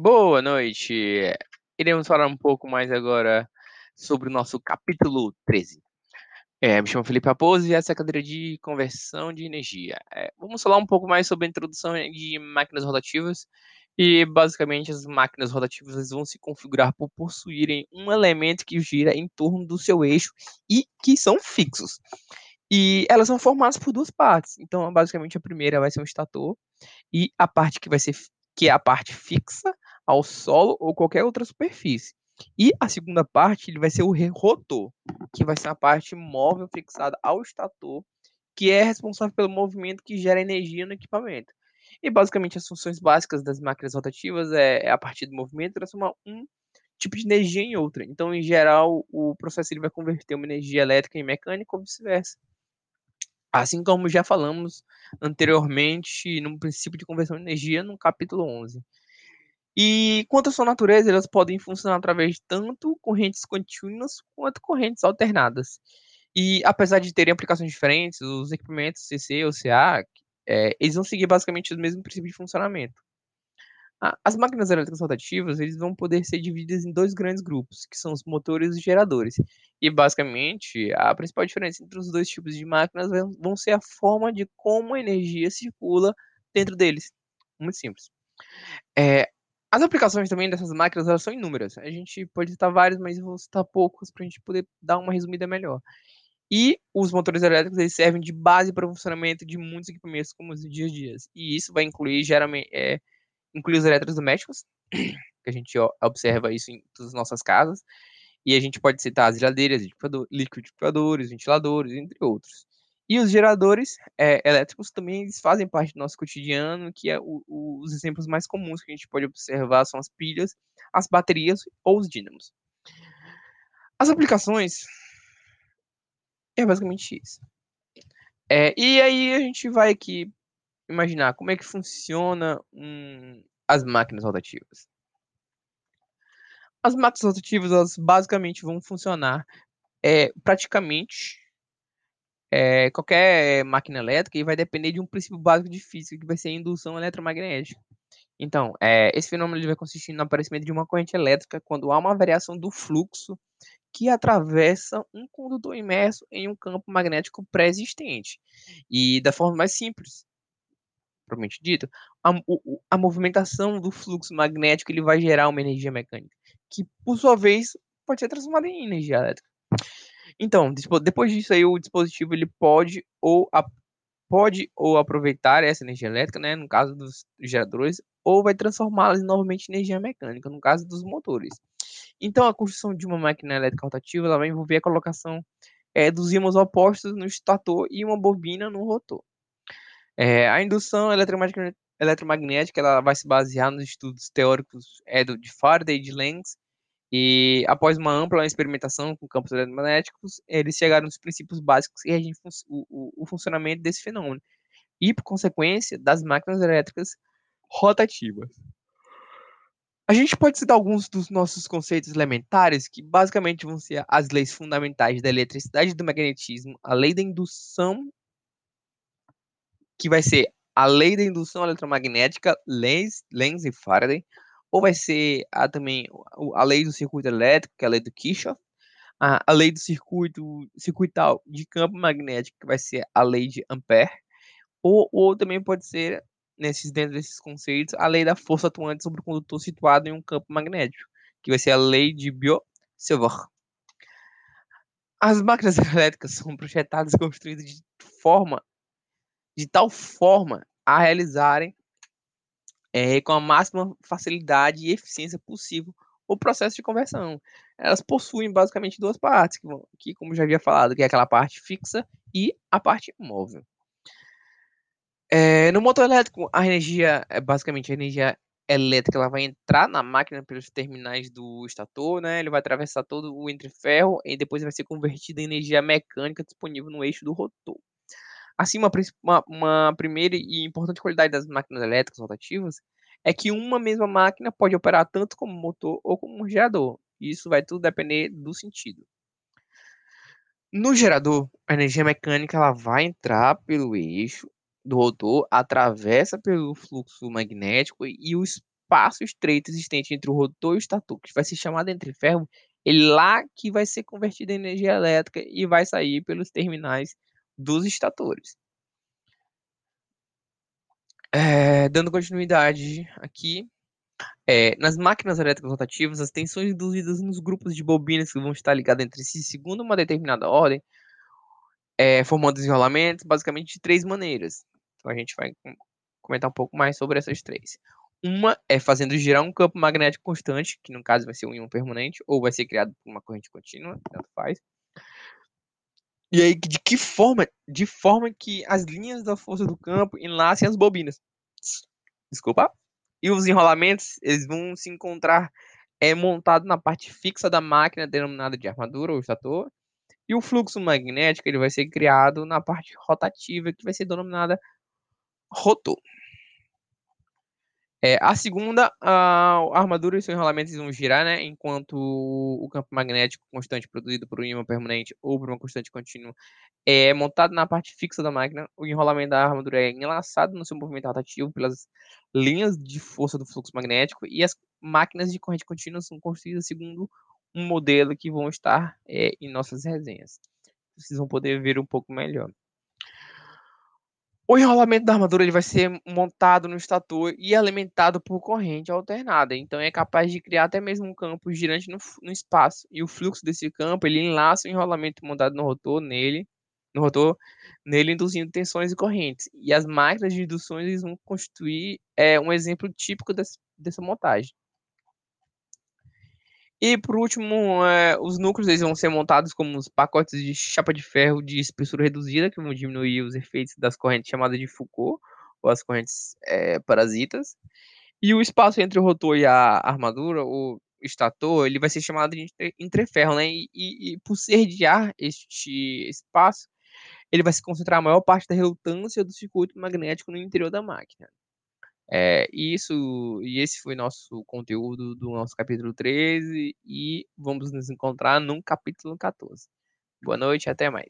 Boa noite. Iremos falar um pouco mais agora sobre o nosso capítulo 13. É, me chamo Felipe Raposo e essa é a cadeira de conversão de energia. É, vamos falar um pouco mais sobre a introdução de máquinas rotativas e basicamente as máquinas rotativas vão se configurar por possuírem um elemento que gira em torno do seu eixo e que são fixos. E elas são formadas por duas partes. Então, basicamente a primeira vai ser um estator e a parte que vai ser que é a parte fixa ao solo ou qualquer outra superfície. E a segunda parte ele vai ser o rotor, que vai ser a parte móvel fixada ao estator, que é responsável pelo movimento que gera energia no equipamento. E basicamente as funções básicas das máquinas rotativas é, é a partir do movimento transformar um tipo de energia em outra. Então, em geral, o processo ele vai converter uma energia elétrica em mecânica ou vice-versa. Assim como já falamos anteriormente no princípio de conversão de energia no capítulo 11. E quanto à sua natureza, elas podem funcionar através de tanto correntes contínuas quanto correntes alternadas. E apesar de terem aplicações diferentes, os equipamentos CC ou CA, é, eles vão seguir basicamente o mesmo princípio de funcionamento. As máquinas elétricas rotativas eles vão poder ser divididas em dois grandes grupos, que são os motores e os geradores. E basicamente, a principal diferença entre os dois tipos de máquinas vão ser a forma de como a energia circula dentro deles. Muito simples. É, as aplicações também dessas máquinas elas são inúmeras. A gente pode citar várias, mas vou citar poucos para a gente poder dar uma resumida melhor. E os motores elétricos eles servem de base para o funcionamento de muitos equipamentos como os dias a dias. E isso vai incluir geralmente é, incluir os eletrodomésticos, que a gente observa isso em todas as nossas casas. E a gente pode citar as geladeiras, liquidificadores, ventiladores, entre outros. E os geradores é, elétricos também eles fazem parte do nosso cotidiano, que é o, o, os exemplos mais comuns que a gente pode observar são as pilhas, as baterias ou os dínamos. As aplicações é basicamente isso. É, e aí a gente vai aqui imaginar como é que funciona as máquinas rotativas. As máquinas rotativas, elas basicamente vão funcionar é, praticamente é, qualquer máquina elétrica e vai depender de um princípio básico de física, que vai ser a indução eletromagnética. Então, é, esse fenômeno ele vai consistir no aparecimento de uma corrente elétrica quando há uma variação do fluxo que atravessa um condutor imerso em um campo magnético pré-existente. E da forma mais simples, propriamente dito, a, a movimentação do fluxo magnético ele vai gerar uma energia mecânica, que por sua vez pode ser transformada em energia elétrica. Então, depois disso aí, o dispositivo ele pode ou, pode ou aproveitar essa energia elétrica, né, no caso dos geradores, ou vai transformá-las novamente em energia mecânica, no caso dos motores. Então, a construção de uma máquina elétrica rotativa ela vai envolver a colocação é, dos ímãs opostos no estator e uma bobina no rotor. É, a indução eletromagnética, ela vai se basear nos estudos teóricos é, de Faraday e de Lenz, e após uma ampla experimentação com campos eletromagnéticos, eles chegaram nos princípios básicos que regem o, o, o funcionamento desse fenômeno, e, por consequência, das máquinas elétricas rotativas. A gente pode citar alguns dos nossos conceitos elementares, que basicamente vão ser as leis fundamentais da eletricidade e do magnetismo, a lei da indução que vai ser a lei da indução eletromagnética, Lenz, Lenz e Faraday, ou vai ser a, também a lei do circuito elétrico, que é a lei do Kirchhoff, a, a lei do circuito circuital de campo magnético, que vai ser a lei de Ampère, ou, ou também pode ser, nesses, dentro desses conceitos, a lei da força atuante sobre o condutor situado em um campo magnético, que vai ser a lei de Biot-Savart. As máquinas elétricas são projetadas e construídas de forma de tal forma a realizarem é, com a máxima facilidade e eficiência possível o processo de conversão. Elas possuem basicamente duas partes, que, como já havia falado, que é aquela parte fixa e a parte móvel. É, no motor elétrico, a energia, é basicamente a energia elétrica, ela vai entrar na máquina pelos terminais do estator, né? Ele vai atravessar todo o entreferro e depois vai ser convertida em energia mecânica disponível no eixo do rotor. Assim, uma, uma primeira e importante qualidade das máquinas elétricas rotativas é que uma mesma máquina pode operar tanto como motor ou como gerador. Isso vai tudo depender do sentido. No gerador, a energia mecânica ela vai entrar pelo eixo do rotor, atravessa pelo fluxo magnético e, os, espaço estreito existente entre o rotor e o estator, que vai ser chamado entre ferro, ele lá que vai ser convertido em energia elétrica e vai sair pelos terminais dos estatores. É, dando continuidade aqui, é, nas máquinas elétricas rotativas, as tensões induzidas nos grupos de bobinas que vão estar ligadas entre si segundo uma determinada ordem, é, formando desenrolamentos basicamente de três maneiras. Então a gente vai comentar um pouco mais sobre essas três. Uma é fazendo girar um campo magnético constante, que no caso vai ser um ímã permanente, ou vai ser criado por uma corrente contínua, tanto faz. E aí, de que forma? De forma que as linhas da força do campo enlacem as bobinas. Desculpa. E os enrolamentos, eles vão se encontrar é, montado na parte fixa da máquina, denominada de armadura ou estator. E o fluxo magnético, ele vai ser criado na parte rotativa, que vai ser denominada rotor. É, a segunda, a armadura e seus enrolamentos vão girar, né? Enquanto o campo magnético constante produzido por um ímã permanente ou por uma constante contínua é montado na parte fixa da máquina, o enrolamento da armadura é enlaçado no seu movimento rotativo pelas linhas de força do fluxo magnético e as máquinas de corrente contínua são construídas segundo um modelo que vão estar é, em nossas resenhas. Vocês vão poder ver um pouco melhor. O enrolamento da armadura ele vai ser montado no estator e alimentado por corrente alternada, então é capaz de criar até mesmo um campo girante no, no espaço. E o fluxo desse campo ele enlaça o enrolamento montado no rotor nele, no rotor nele induzindo tensões e correntes. E as máquinas de induções vão constituir é, um exemplo típico desse, dessa montagem. E por último, é, os núcleos eles vão ser montados como os pacotes de chapa de ferro de espessura reduzida, que vão diminuir os efeitos das correntes chamadas de Foucault, ou as correntes é, parasitas. E o espaço entre o rotor e a armadura, o estator, ele vai ser chamado de entreferro, né? E, e, e por sediar este espaço, ele vai se concentrar a maior parte da relutância do circuito magnético no interior da máquina. É, isso, e esse foi nosso conteúdo do nosso capítulo 13 e vamos nos encontrar no capítulo 14. Boa noite, até mais.